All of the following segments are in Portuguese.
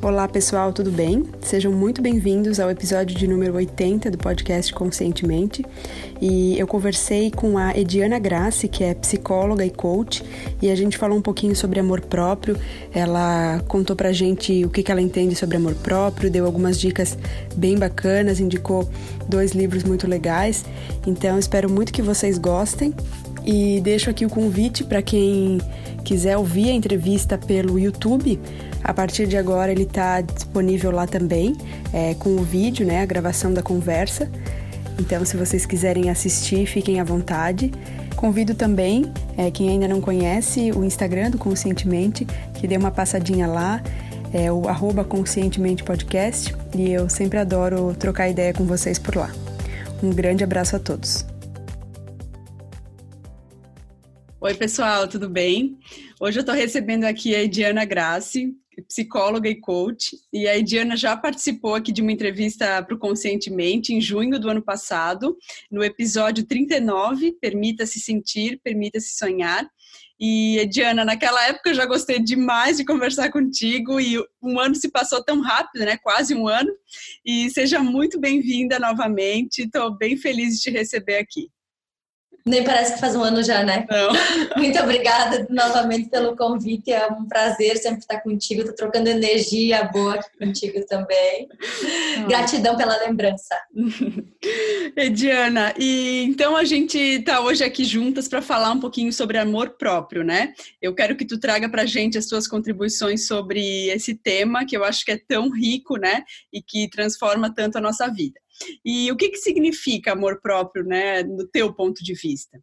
Olá pessoal, tudo bem? Sejam muito bem-vindos ao episódio de número 80 do podcast Conscientemente. E eu conversei com a Ediana Grassi, que é psicóloga e coach, e a gente falou um pouquinho sobre amor próprio. Ela contou pra gente o que ela entende sobre amor próprio, deu algumas dicas bem bacanas, indicou dois livros muito legais. Então espero muito que vocês gostem. E deixo aqui o convite para quem quiser ouvir a entrevista pelo YouTube. A partir de agora ele está disponível lá também, é, com o vídeo, né, a gravação da conversa. Então, se vocês quiserem assistir, fiquem à vontade. Convido também, é, quem ainda não conhece, o Instagram do Conscientemente, que dê uma passadinha lá, é o arroba Conscientemente Podcast, e eu sempre adoro trocar ideia com vocês por lá. Um grande abraço a todos. Oi, pessoal, tudo bem? Hoje eu estou recebendo aqui a Diana Grassi, psicóloga e coach. E a Diana já participou aqui de uma entrevista para o Conscientemente em junho do ano passado, no episódio 39, Permita-se Sentir, Permita-se Sonhar. E, Diana, naquela época eu já gostei demais de conversar contigo e um ano se passou tão rápido, né? Quase um ano. E seja muito bem-vinda novamente. Estou bem feliz de te receber aqui. Nem parece que faz um ano já, né? Não. Muito obrigada novamente pelo convite. É um prazer sempre estar contigo. Estou trocando energia boa aqui contigo também. Ah. Gratidão pela lembrança. Diana, e então a gente está hoje aqui juntas para falar um pouquinho sobre amor próprio, né? Eu quero que tu traga para a gente as tuas contribuições sobre esse tema que eu acho que é tão rico, né? E que transforma tanto a nossa vida. E o que, que significa amor próprio, né, no teu ponto de vista?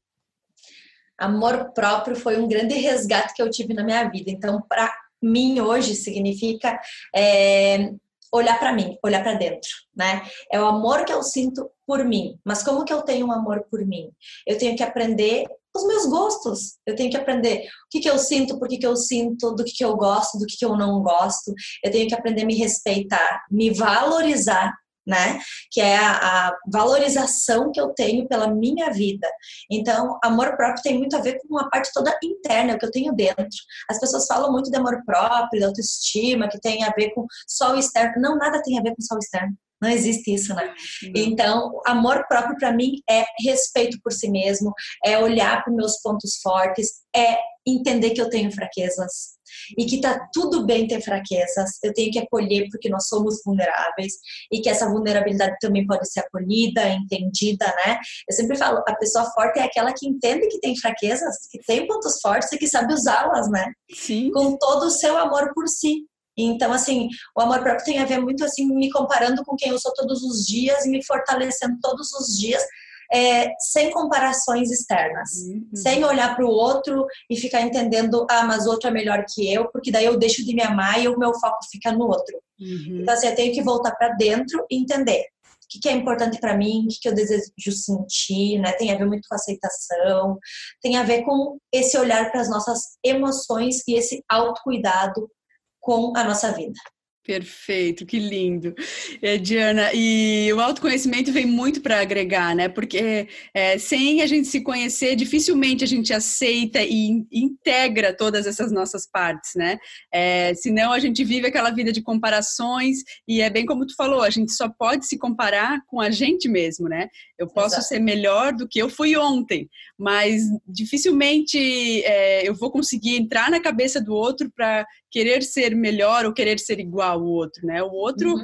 Amor próprio foi um grande resgate que eu tive na minha vida. Então, para mim hoje significa é, olhar para mim, olhar para dentro, né? É o amor que eu sinto por mim. Mas como que eu tenho um amor por mim? Eu tenho que aprender os meus gostos. Eu tenho que aprender o que, que eu sinto, por que, que eu sinto, do que, que eu gosto, do que, que eu não gosto. Eu tenho que aprender a me respeitar, me valorizar né? Que é a, a, valorização que eu tenho pela minha vida. Então, amor próprio tem muito a ver com uma parte toda interna que eu tenho dentro. As pessoas falam muito de amor próprio, de autoestima, que tem a ver com só o externo. Não, nada tem a ver com só o externo. Não existe isso, né? Não. Então, amor próprio para mim é respeito por si mesmo, é olhar para meus pontos fortes, é entender que eu tenho fraquezas, e que tá tudo bem ter fraquezas, eu tenho que acolher porque nós somos vulneráveis e que essa vulnerabilidade também pode ser acolhida, entendida, né? Eu sempre falo, a pessoa forte é aquela que entende que tem fraquezas, que tem pontos fortes e que sabe usá-las, né? Sim. Com todo o seu amor por si. Então, assim, o amor próprio tem a ver muito, assim, me comparando com quem eu sou todos os dias e me fortalecendo todos os dias é, sem comparações externas, uhum. sem olhar para o outro e ficar entendendo, ah, mas o outro é melhor que eu, porque daí eu deixo de me amar e o meu foco fica no outro. Uhum. Então, assim, eu tenho que voltar para dentro e entender o que, que é importante para mim, o que, que eu desejo sentir, né? Tem a ver muito com aceitação, tem a ver com esse olhar para as nossas emoções e esse autocuidado com a nossa vida. Perfeito, que lindo. É, Diana, e o autoconhecimento vem muito para agregar, né? Porque é, sem a gente se conhecer, dificilmente a gente aceita e integra todas essas nossas partes, né? É, senão a gente vive aquela vida de comparações e é bem como tu falou, a gente só pode se comparar com a gente mesmo, né? Eu posso Exato. ser melhor do que eu fui ontem, mas dificilmente é, eu vou conseguir entrar na cabeça do outro para querer ser melhor ou querer ser igual ao outro, né? O outro uhum.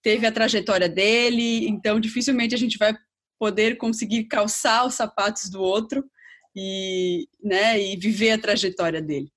teve a trajetória dele, então dificilmente a gente vai poder conseguir calçar os sapatos do outro e, né, e viver a trajetória dele.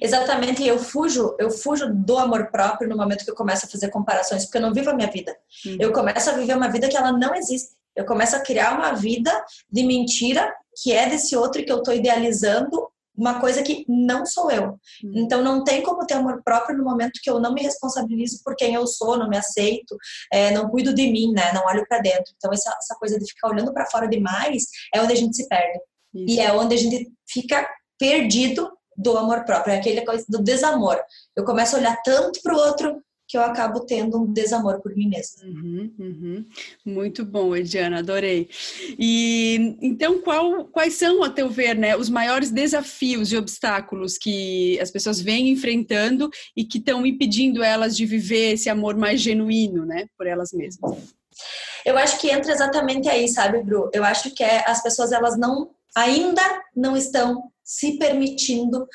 Exatamente, eu fujo, eu fujo do amor próprio no momento que eu começo a fazer comparações, porque eu não vivo a minha vida. Uhum. Eu começo a viver uma vida que ela não existe. Eu começo a criar uma vida de mentira que é desse outro que eu estou idealizando uma coisa que não sou eu. Hum. Então não tem como ter amor próprio no momento que eu não me responsabilizo por quem eu sou, não me aceito, é, não cuido de mim, né? Não olho para dentro. Então essa, essa, coisa de ficar olhando para fora demais é onde a gente se perde. Isso. E é onde a gente fica perdido do amor próprio, é aquele coisa do desamor. Eu começo a olhar tanto para o outro que eu acabo tendo um desamor por mim mesma. Uhum, uhum. Muito bom, Ediana, adorei. E então, qual, quais são, a teu ver, né, os maiores desafios e obstáculos que as pessoas vêm enfrentando e que estão impedindo elas de viver esse amor mais genuíno, né, por elas mesmas? Eu acho que entra exatamente aí, sabe, Bru? Eu acho que é, as pessoas elas não ainda não estão se permitindo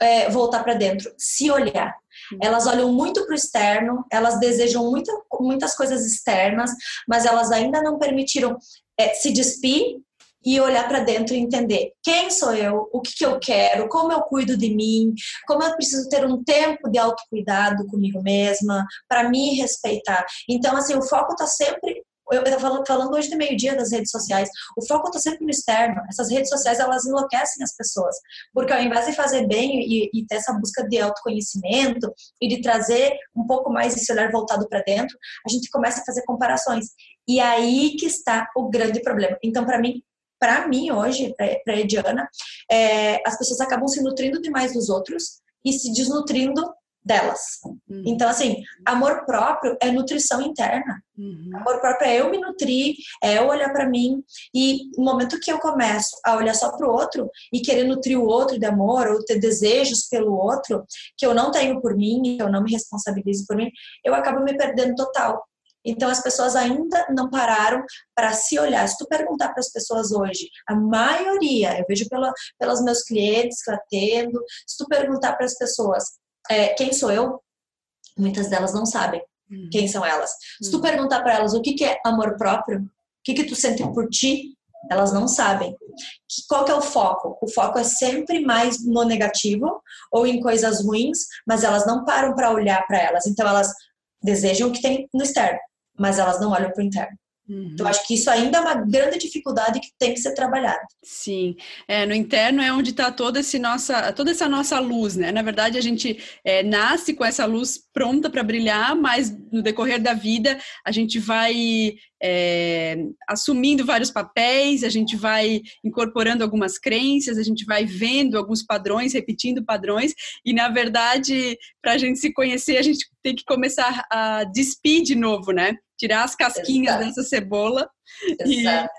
é, voltar para dentro, se olhar. Elas olham muito para o externo, elas desejam muita, muitas coisas externas, mas elas ainda não permitiram é, se despir e olhar para dentro e entender quem sou eu, o que, que eu quero, como eu cuido de mim, como eu preciso ter um tempo de autocuidado comigo mesma, para me respeitar. Então, assim, o foco está sempre eu estava falando, falando hoje de meio-dia das redes sociais, o foco está sempre no externo. Essas redes sociais, elas enlouquecem as pessoas. Porque ao invés de fazer bem e, e ter essa busca de autoconhecimento e de trazer um pouco mais esse olhar voltado para dentro, a gente começa a fazer comparações. E aí que está o grande problema. Então, para mim, para mim hoje, para Ediana, é, as pessoas acabam se nutrindo demais dos outros e se desnutrindo delas. Uhum. Então, assim, amor próprio é nutrição interna. Uhum. Amor próprio é eu me nutrir, é eu olhar para mim. E no momento que eu começo a olhar só para o outro e querer nutrir o outro de amor ou ter desejos pelo outro que eu não tenho por mim, que eu não me responsabilizo por mim, eu acabo me perdendo total. Então as pessoas ainda não pararam para se olhar. Se tu perguntar para as pessoas hoje, a maioria, eu vejo pela, pelos meus clientes que eu atendo, se tu perguntar para as pessoas, é, quem sou eu, muitas delas não sabem uhum. quem são elas. Se tu uhum. perguntar para elas o que, que é amor próprio, o que, que tu sente por ti, elas não sabem. Qual que é o foco? O foco é sempre mais no negativo ou em coisas ruins, mas elas não param para olhar para elas. Então elas desejam o que tem no externo, mas elas não olham para o interno. Uhum. Então, acho que isso ainda é uma grande dificuldade que tem que ser trabalhada. Sim, é, no interno é onde está toda, toda essa nossa luz, né? Na verdade, a gente é, nasce com essa luz pronta para brilhar, mas no decorrer da vida a gente vai é, assumindo vários papéis, a gente vai incorporando algumas crenças, a gente vai vendo alguns padrões, repetindo padrões, e na verdade, para a gente se conhecer, a gente tem que começar a despir de novo, né? Tirar as casquinhas Exato. dessa cebola Exato.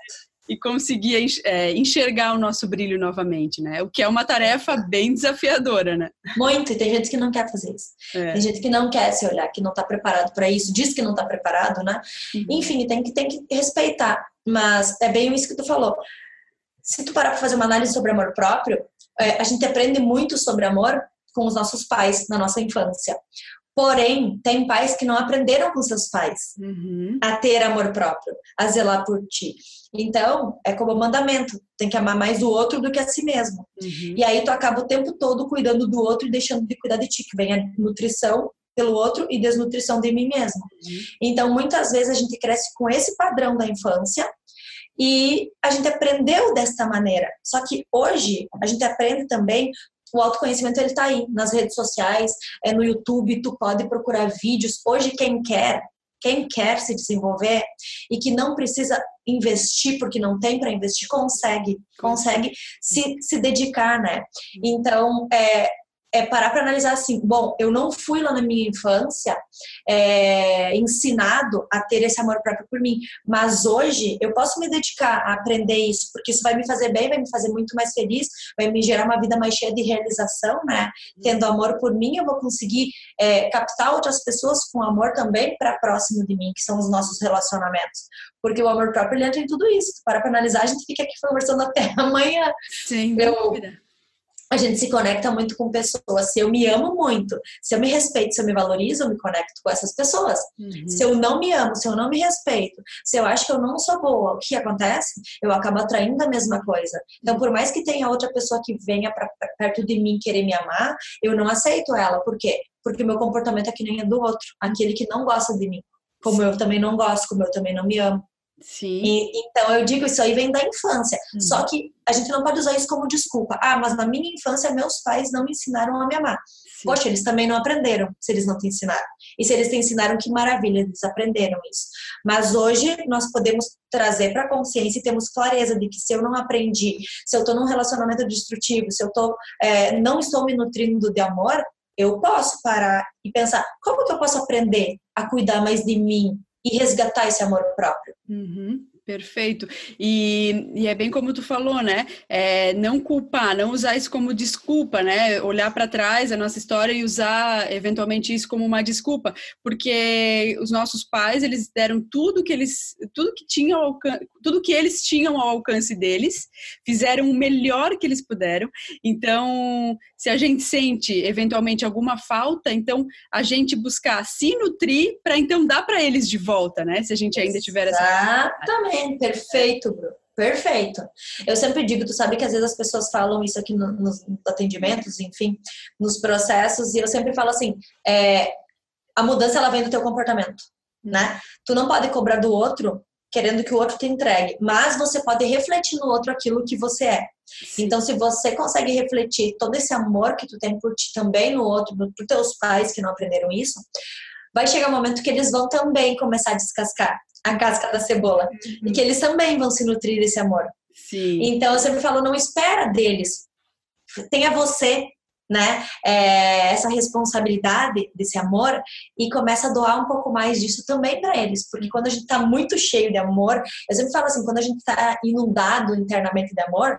e, e conseguir é, enxergar o nosso brilho novamente, né? O que é uma tarefa bem desafiadora, né? Muito, e tem gente que não quer fazer isso. É. Tem gente que não quer se olhar, que não está preparado para isso, diz que não está preparado, né? Uhum. Enfim, tem que, tem que respeitar. Mas é bem isso que tu falou. Se tu parar para fazer uma análise sobre amor próprio, é, a gente aprende muito sobre amor com os nossos pais na nossa infância. Porém, tem pais que não aprenderam com seus pais uhum. a ter amor próprio, a zelar por ti. Então, é como o mandamento: tem que amar mais o outro do que a si mesmo. Uhum. E aí tu acaba o tempo todo cuidando do outro e deixando de cuidar de ti, que vem a nutrição pelo outro e desnutrição de mim mesmo. Uhum. Então, muitas vezes a gente cresce com esse padrão da infância e a gente aprendeu desta maneira. Só que hoje a gente aprende também o autoconhecimento ele está aí nas redes sociais, é no YouTube, tu pode procurar vídeos. Hoje quem quer, quem quer se desenvolver e que não precisa investir porque não tem para investir, consegue, consegue se, se dedicar, né? Então, é, é parar para analisar assim, bom, eu não fui lá na minha infância é, ensinado a ter esse amor próprio por mim, mas hoje eu posso me dedicar a aprender isso, porque isso vai me fazer bem, vai me fazer muito mais feliz, vai me gerar uma vida mais cheia de realização, né? Tendo amor por mim, eu vou conseguir é, captar outras pessoas com amor também para próximo de mim, que são os nossos relacionamentos. Porque o amor próprio ele entra em tudo isso. Para para analisar, a gente fica aqui conversando até amanhã. Sim, eu, dúvida a gente se conecta muito com pessoas. Se eu me amo muito, se eu me respeito, se eu me valorizo, eu me conecto com essas pessoas. Uhum. Se eu não me amo, se eu não me respeito, se eu acho que eu não sou boa, o que acontece? Eu acabo atraindo a mesma coisa. Então, por mais que tenha outra pessoa que venha para perto de mim querer me amar, eu não aceito ela. Por quê? Porque o meu comportamento é que nem é do outro, aquele que não gosta de mim. Como eu também não gosto, como eu também não me amo. Sim. E, então eu digo isso aí vem da infância. Uhum. Só que a gente não pode usar isso como desculpa. Ah, mas na minha infância meus pais não me ensinaram a me amar. Sim. Poxa, eles também não aprenderam se eles não te ensinaram. E se eles te ensinaram, que maravilha, eles aprenderam isso. Mas hoje nós podemos trazer para a consciência e temos clareza de que se eu não aprendi, se eu estou num relacionamento destrutivo, se eu tô, é, não estou me nutrindo de amor, eu posso parar e pensar como que eu posso aprender a cuidar mais de mim e resgatar esse amor próprio. Uhum. Perfeito. E, e, é bem como tu falou, né? É, não culpar, não usar isso como desculpa, né? Olhar para trás a nossa história e usar eventualmente isso como uma desculpa, porque os nossos pais eles deram tudo que eles, tudo que tinham, tudo que eles tinham ao alcance deles, fizeram o melhor que eles puderam. Então, se a gente sente eventualmente alguma falta, então a gente buscar se nutrir para então dar para eles de volta, né? Se a gente ainda tiver essa Exatamente, perfeito, Bruno. Perfeito. Eu sempre digo, tu sabe que às vezes as pessoas falam isso aqui no, nos atendimentos, enfim, nos processos, e eu sempre falo assim, é, a mudança ela vem do teu comportamento, né? Tu não pode cobrar do outro querendo que o outro te entregue, mas você pode refletir no outro aquilo que você é. Sim. Então, se você consegue refletir todo esse amor que tu tem por ti também no outro, por teus pais que não aprenderam isso, vai chegar um momento que eles vão também começar a descascar a casca da cebola. Uhum. E que eles também vão se nutrir desse amor. Sim. Então eu sempre falo, não espera deles. Tenha você, né, é, essa responsabilidade desse amor e começa a doar um pouco mais disso também para eles. Porque quando a gente tá muito cheio de amor, eu sempre falo assim, quando a gente tá inundado internamente de amor,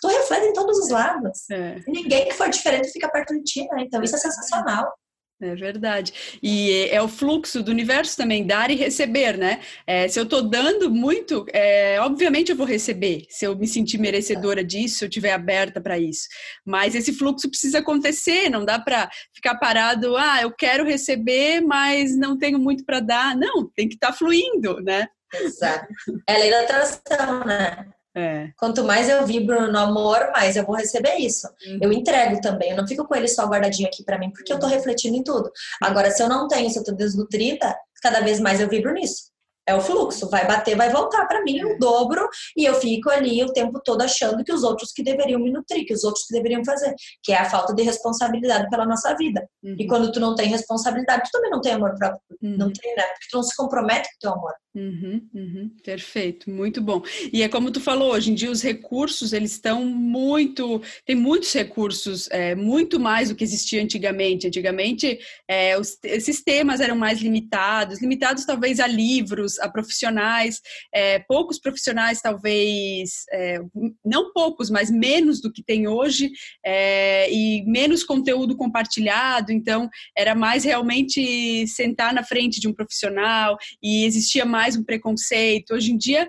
tu reflete em todos os lados. É. Ninguém que for diferente fica perto de ti, né? Então isso é sensacional. É verdade. E é o fluxo do universo também, dar e receber, né? É, se eu estou dando muito, é, obviamente eu vou receber, se eu me sentir merecedora disso, se eu estiver aberta para isso. Mas esse fluxo precisa acontecer, não dá para ficar parado, ah, eu quero receber, mas não tenho muito para dar. Não, tem que estar tá fluindo, né? Exato. É a lei da atração, né? É. Quanto mais eu vibro no amor, mais eu vou receber isso. Uhum. Eu entrego também, eu não fico com ele só guardadinho aqui para mim, porque eu tô refletindo em tudo. Agora, se eu não tenho, se eu tô desnutrida, cada vez mais eu vibro nisso. É o fluxo, vai bater, vai voltar para mim o dobro e eu fico ali o tempo todo achando que os outros que deveriam me nutrir, que os outros que deveriam fazer, que é a falta de responsabilidade pela nossa vida. Uhum. E quando tu não tem responsabilidade, tu também não tem amor próprio, uhum. não tem, né? Porque tu não se compromete com o teu amor. Uhum, uhum, perfeito, muito bom. E é como tu falou, hoje em dia os recursos eles estão muito, tem muitos recursos, é, muito mais do que existia antigamente. Antigamente é, os, esses temas eram mais limitados, limitados talvez a livros, a profissionais, é, poucos profissionais talvez, é, não poucos, mas menos do que tem hoje é, e menos conteúdo compartilhado. Então era mais realmente sentar na frente de um profissional e existia mais um preconceito. Hoje em dia,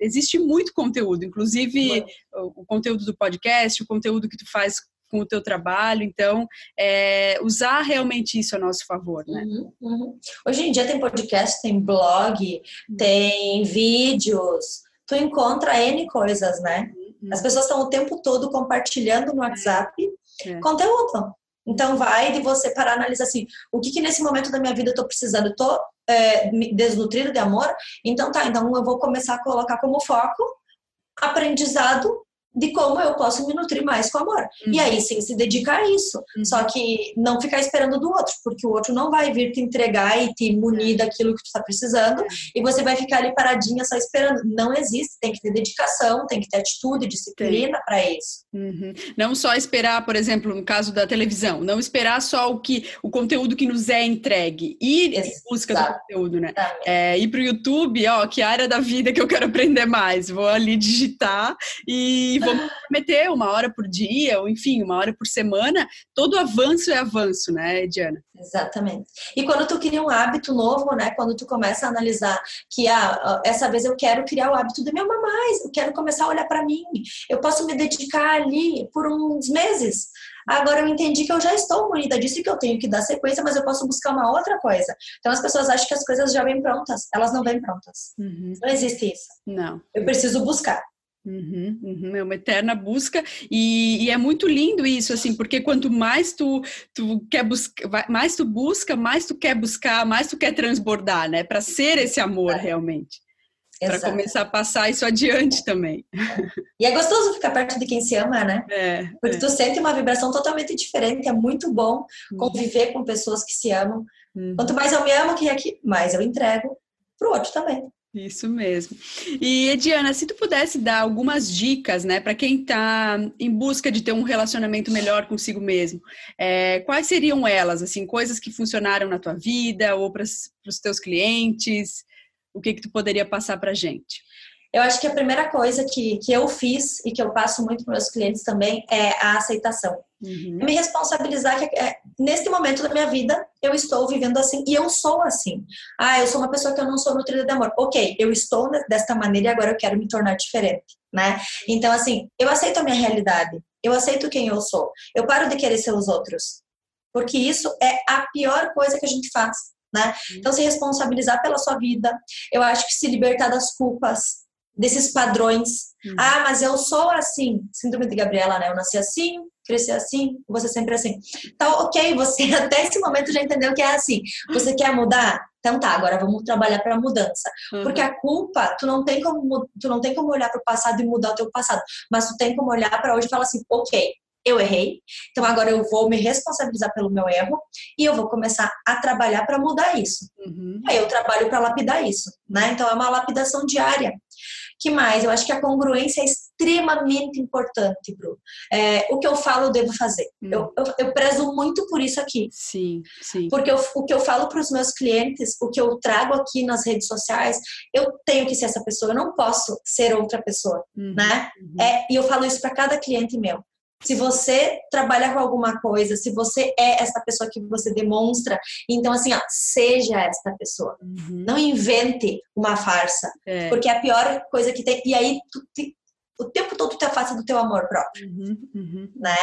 existe muito conteúdo, inclusive o, o, conteúdo do podcast, o conteúdo que tu faz com o teu trabalho, então é, usar realmente isso a nosso favor, né? Uhum, uhum. Hoje em dia tem podcast, tem blog, uhum. tem vídeos, tu encontra N coisas, né? Uhum. As pessoas estão o tempo todo compartilhando no WhatsApp é. conteúdo. Então vai de você para analisar assim, o que que nesse momento da minha vida eu tô precisando? Eu tô é, desnutrido de amor? Então tá, então eu vou começar a colocar como foco aprendizado de como eu posso me nutrir mais com amor. Uhum. E aí sim se dedicar a isso. Uhum. Só que não ficar esperando do outro, porque o outro não vai vir te entregar e te munir é. daquilo que tu está precisando, e você vai ficar ali paradinha só esperando. Não existe, tem que ter dedicação, tem que ter atitude, disciplina para isso. Uhum. Não só esperar, por exemplo, no caso da televisão, não esperar só o que o conteúdo que nos é entregue, ir Exato. em busca do conteúdo, né? É, ir para o YouTube, ó, que área da vida que eu quero aprender mais? Vou ali digitar e vamos meter uma hora por dia, ou enfim, uma hora por semana, todo avanço é avanço, né, Diana? Exatamente. E quando tu cria um hábito novo, né, quando tu começa a analisar que ah, essa vez eu quero criar o hábito de me amar mais, eu quero começar a olhar para mim, eu posso me dedicar ali por uns meses. Agora eu entendi que eu já estou munida disso e que eu tenho que dar sequência, mas eu posso buscar uma outra coisa. Então as pessoas acham que as coisas já vêm prontas. Elas não vêm prontas. Uhum. Não existe isso. Não. Eu preciso buscar. Uhum, uhum, é uma eterna busca. E, e, é muito lindo isso assim porque quanto mais tu, tu quer buscar mais tu busca mais tu quer buscar mais tu quer transbordar né? Para ser esse amor realmente. Para começar a passar isso adiante também. E é gostoso ficar perto de quem se ama né? É, porque é. tu sente uma vibração totalmente diferente é muito bom uhum. conviver com pessoas que se amam. Uhum. quanto mais eu me amo que aqui mais eu entrego pro outro também Isso mesmo. E Ediana, se tu pudesse dar algumas dicas, né, para quem está em busca de ter um relacionamento melhor consigo mesmo, é, quais seriam elas, assim, coisas que funcionaram na tua vida ou para os teus clientes? O que que tu poderia passar para gente? Eu acho que a primeira coisa que, que eu fiz e que eu passo muito para meus clientes também é a aceitação. Uhum. Me responsabilizar que é, neste momento da minha vida eu estou vivendo assim e eu sou assim. Ah, eu sou uma pessoa que eu não sou nutrida de amor. Ok, eu estou desta maneira e agora eu quero me tornar diferente, né? Então, assim, eu aceito a minha realidade, eu aceito quem eu sou, eu paro de querer ser os outros, porque isso é a pior coisa que a gente faz. Né? Uhum. Então, se responsabilizar pela sua vida, eu acho que se libertar das culpas, desses padrões. Uhum. Ah, mas eu sou assim. Síndrome de Gabriela, né? Eu nasci assim, cresci assim, você sempre assim. Então, ok, você até esse momento já entendeu que é assim. Você quer mudar? Então tá, agora vamos trabalhar para mudança. Uhum. Porque a culpa, tu não tem como tu não tem como olhar para o passado e mudar o teu passado, mas tu tem como olhar para hoje e falar assim, ok, eu errei, então agora eu vou me responsabilizar pelo meu erro e eu vou começar a trabalhar para mudar isso. Uhum. Aí eu trabalho para lapidar isso, né? Então é uma lapidação diária que mais? Eu acho que a congruência é extremamente importante, Bru. É, o que eu falo, eu devo fazer. Hum. Eu, eu, eu, prezo muito por isso aqui. Sim, sim. Porque eu, o que eu falo para os meus clientes, o que eu trago aqui nas redes sociais, eu tenho que ser essa pessoa. Eu não posso ser outra pessoa, uhum, né? Uhum. É, e eu falo isso para cada cliente meu. Se você trabalha com alguma coisa, se você é essa pessoa que você demonstra, então assim, ó, seja esta pessoa. Uhum. Não invente uma farsa, é. porque é a pior coisa que tem. E aí tu te, o tempo todo te afasta do teu amor próprio, uhum, uhum. né?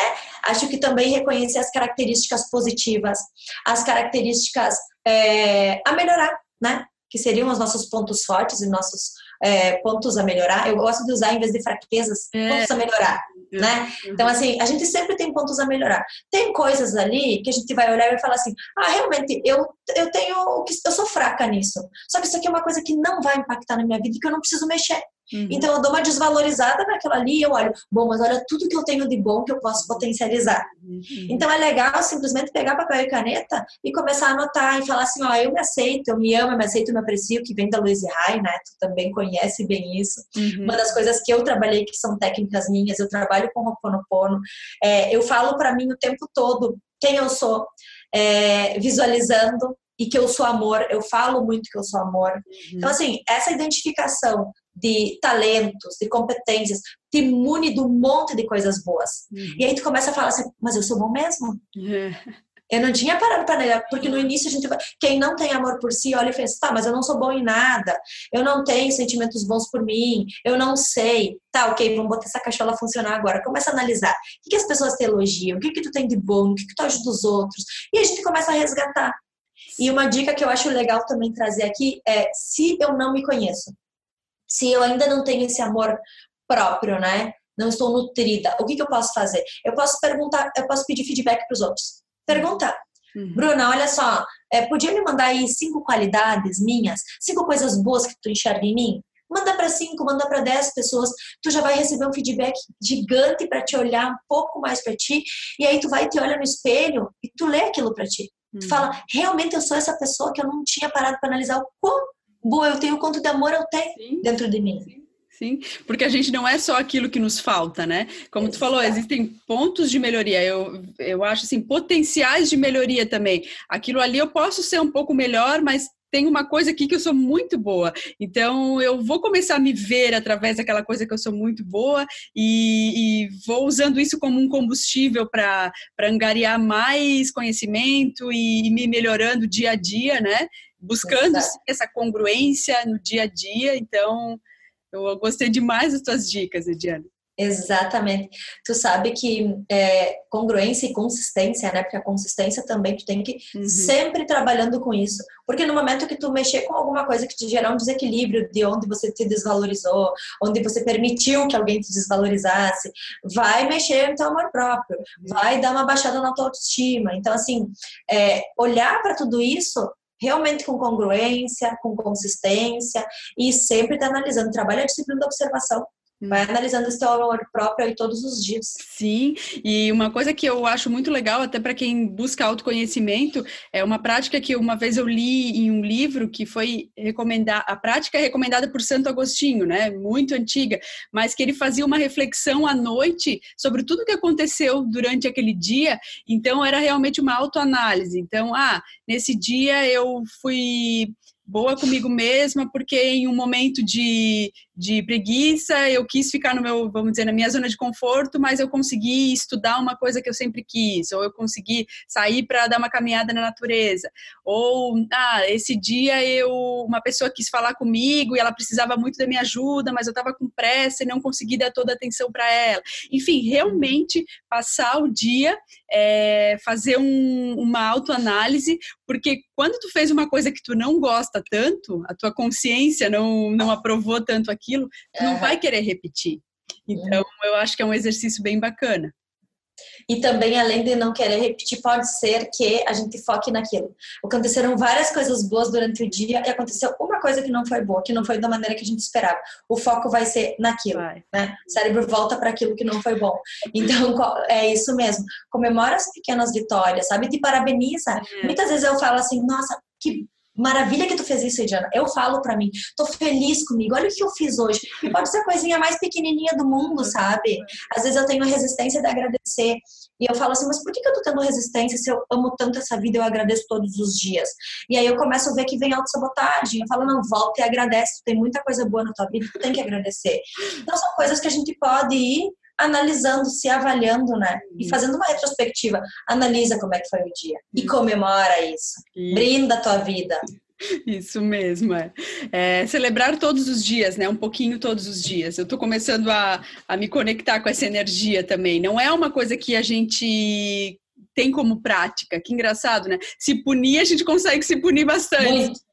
Acho que também reconhecer as características positivas, as características é, a melhorar, né? Que seriam os nossos pontos fortes e nossos é, pontos a melhorar. Eu gosto de usar em vez de fraquezas, é. pontos a melhorar né? Uhum. Então, assim, a gente sempre tem pontos a melhorar. Tem coisas ali que a gente vai olhar e vai falar assim: ah, realmente, eu, eu tenho. Eu sou fraca nisso. Só que isso aqui é uma coisa que não vai impactar na minha vida e que eu não preciso mexer. Uhum. Então eu dou uma desvalorizada naquela ali e eu olho, bom, mas olha tudo que eu tenho de bom que eu posso potencializar. Uhum. Então é legal simplesmente pegar papel e caneta e começar a anotar e falar assim, ó, eu me aceito, eu me amo, eu me aceito, eu me aprecio, que vem da Louise Hay, né? Tu também conhece bem isso. Uhum. Uma das coisas que eu trabalhei que são técnicas minhas, eu trabalho com Ho'oponopono. É, eu falo para mim o tempo todo quem eu sou, é, visualizando e que eu sou amor, eu falo muito que eu sou amor. Uhum. Então, assim, essa identificação de talentos, de competências, te mune de um monte de coisas boas. Uhum. E aí tu começa a falar assim, mas eu sou bom mesmo? Uhum. Eu não tinha parado para negar, porque no início a gente vai. Quem não tem amor por si, olha e pensa, tá, mas eu não sou bom em nada, eu não tenho sentimentos bons por mim, eu não sei. Tá, ok, vamos botar essa cachola funcionar agora. Começa a analisar. O que, que as pessoas te elogiam? O que, que tu tem de bom? O que, que tu ajuda os outros? E a gente começa a resgatar. E uma dica que eu acho legal também trazer aqui é: se eu não me conheço, se eu ainda não tenho esse amor próprio, né? Não estou nutrida, o que, que eu posso fazer? Eu posso perguntar, eu posso pedir feedback para os outros. Perguntar. Uhum. Bruna, olha só, é, podia me mandar aí cinco qualidades minhas, cinco coisas boas que tu enxerga em mim? Manda para cinco, manda para dez pessoas, tu já vai receber um feedback gigante para te olhar um pouco mais para ti, e aí tu vai te olha no espelho e tu lê aquilo para ti. Tu uhum. fala, realmente eu sou essa pessoa que eu não tinha parado para analisar o quão boa eu tenho, quanto de amor eu tenho Sim. dentro de mim. Sim. Sim, porque a gente não é só aquilo que nos falta, né? Como tu falou, existem pontos de melhoria. Eu, eu acho assim, potenciais de melhoria também. Aquilo ali eu posso ser um pouco melhor, mas tem uma coisa aqui que eu sou muito boa. Então, eu vou começar a me ver através daquela coisa que eu sou muito boa e, e vou usando isso como um combustível para angariar mais conhecimento e, e me melhorando dia a dia, né? buscando sim, essa congruência no dia a dia. Então, eu gostei demais das tuas dicas, Ediana. Exatamente. Tu sabe que é, congruência e consistência, né? Porque a consistência também tu tem que uhum. sempre trabalhando com isso. Porque no momento que tu mexer com alguma coisa que te gerar um desequilíbrio de onde você te desvalorizou, onde você permitiu que alguém te desvalorizasse, vai mexer no teu amor próprio, uhum. vai dar uma baixada na tua autoestima. Então, assim, é, olhar para tudo isso realmente com congruência, com consistência e sempre está analisando. Trabalha a disciplina da observação. Vai analisando esse teu amor próprio aí todos os dias. Sim, e uma coisa que eu acho muito legal, até para quem busca autoconhecimento, é uma prática que uma vez eu li em um livro que foi recomendar. A prática é recomendada por Santo Agostinho, né? Muito antiga, mas que ele fazia uma reflexão à noite sobre tudo que aconteceu durante aquele dia. Então era realmente uma autoanálise. Então, ah, nesse dia eu fui boa comigo mesma, porque em um momento de, de preguiça eu quis ficar no meu, vamos dizer, na minha zona de conforto, mas eu consegui estudar uma coisa que eu sempre quis, ou eu consegui sair para dar uma caminhada na natureza, ou ah, esse dia eu uma pessoa quis falar comigo e ela precisava muito da minha ajuda, mas eu estava com pressa e não consegui dar toda a atenção para ela. Enfim, realmente passar o dia, é, fazer um, uma autoanálise, porque quando tu fez uma coisa que tu não gosta tanto, a tua consciência não, não aprovou tanto aquilo, tu não vai querer repetir. Então, eu acho que é um exercício bem bacana. E também, além de não querer repetir, pode ser que a gente foque naquilo. Aconteceram várias coisas boas durante o dia e aconteceu uma coisa que não foi boa, que não foi da maneira que a gente esperava. O foco vai ser naquilo, vai. né? O cérebro volta para aquilo que não foi bom. Então, é isso mesmo. Comemora as pequenas vitórias, sabe? Te parabeniza. É. Muitas vezes eu falo assim, nossa, que Maravilha que tu fez isso, Ediana. Eu falo para mim, tô feliz comigo. Olha o que eu fiz hoje. E pode ser a coisinha mais pequenininha do mundo, sabe? Às vezes eu tenho resistência de agradecer. E eu falo assim, mas por que eu tô tendo resistência se eu amo tanto essa vida e eu agradeço todos os dias? E aí eu começo a ver que vem autossabotagem. Eu falo, não, volta e agradece. Tu tem muita coisa boa na tua vida, tu tem que agradecer. Então são coisas que a gente pode ir analisando, se avaliando, né? E uhum. fazendo uma retrospectiva. Analisa como é que foi o dia e uhum. comemora isso. Brinda a tua vida. Isso mesmo, é. é. Celebrar todos os dias, né? Um pouquinho todos os dias. Eu estou começando a, a me conectar com essa energia também. Não é uma coisa que a gente tem como prática. Que engraçado, né? Se punir, a gente consegue se punir bastante. Muito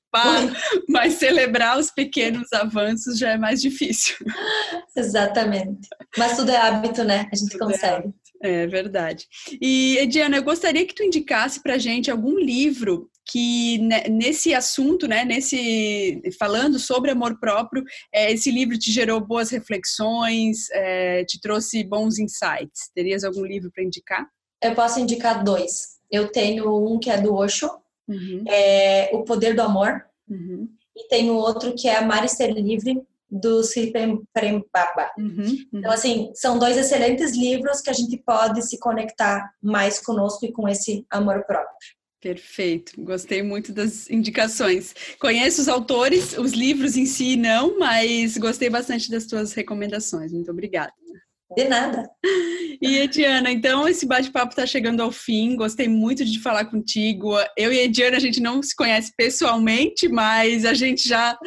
mas celebrar os pequenos avanços já é mais difícil. Exatamente. Mas tudo é hábito, né? A gente tudo é consegue. É, é, verdade. E, Ediana, eu gostaria que tu indicasse para gente algum livro que nesse assunto, né, nesse falando sobre amor próprio, é, esse livro te gerou boas reflexões, é, te trouxe bons insights. Terias algum livro para indicar? Eu posso indicar dois. Eu tenho um que é do Osho, uhum. é O Poder do Amor. Uhum. E tem o outro que é Amar e Ser Livre, do Sirpem Prembaba. Uhum, uhum. Então, assim, são dois excelentes livros que a gente pode se conectar mais conosco e com esse amor próprio. Perfeito, gostei muito das indicações. Conheço os autores, os livros em si não, mas gostei bastante das tuas recomendações. Muito obrigada. De nada. E Ediana, então esse bate-papo está chegando ao fim. Gostei muito de falar contigo. Eu e a Ediana, a gente não se conhece pessoalmente, mas a gente já,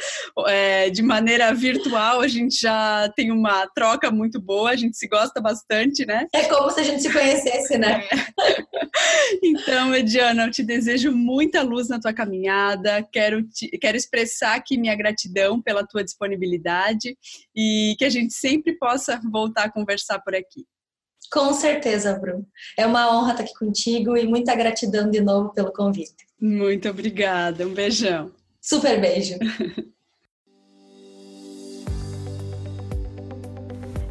é, de maneira virtual, a gente já tem uma troca muito boa. A gente se gosta bastante, né? É como se a gente se conhecesse, né? É. Então, Ediana, eu te desejo muita luz na tua caminhada. Quero, te, quero expressar aqui minha gratidão pela tua disponibilidade e que a gente sempre possa voltar a conversar por aqui. Com certeza, Bruno. É uma honra estar aqui contigo e muita gratidão de novo pelo convite. Muito obrigada. Um beijão. Super beijo.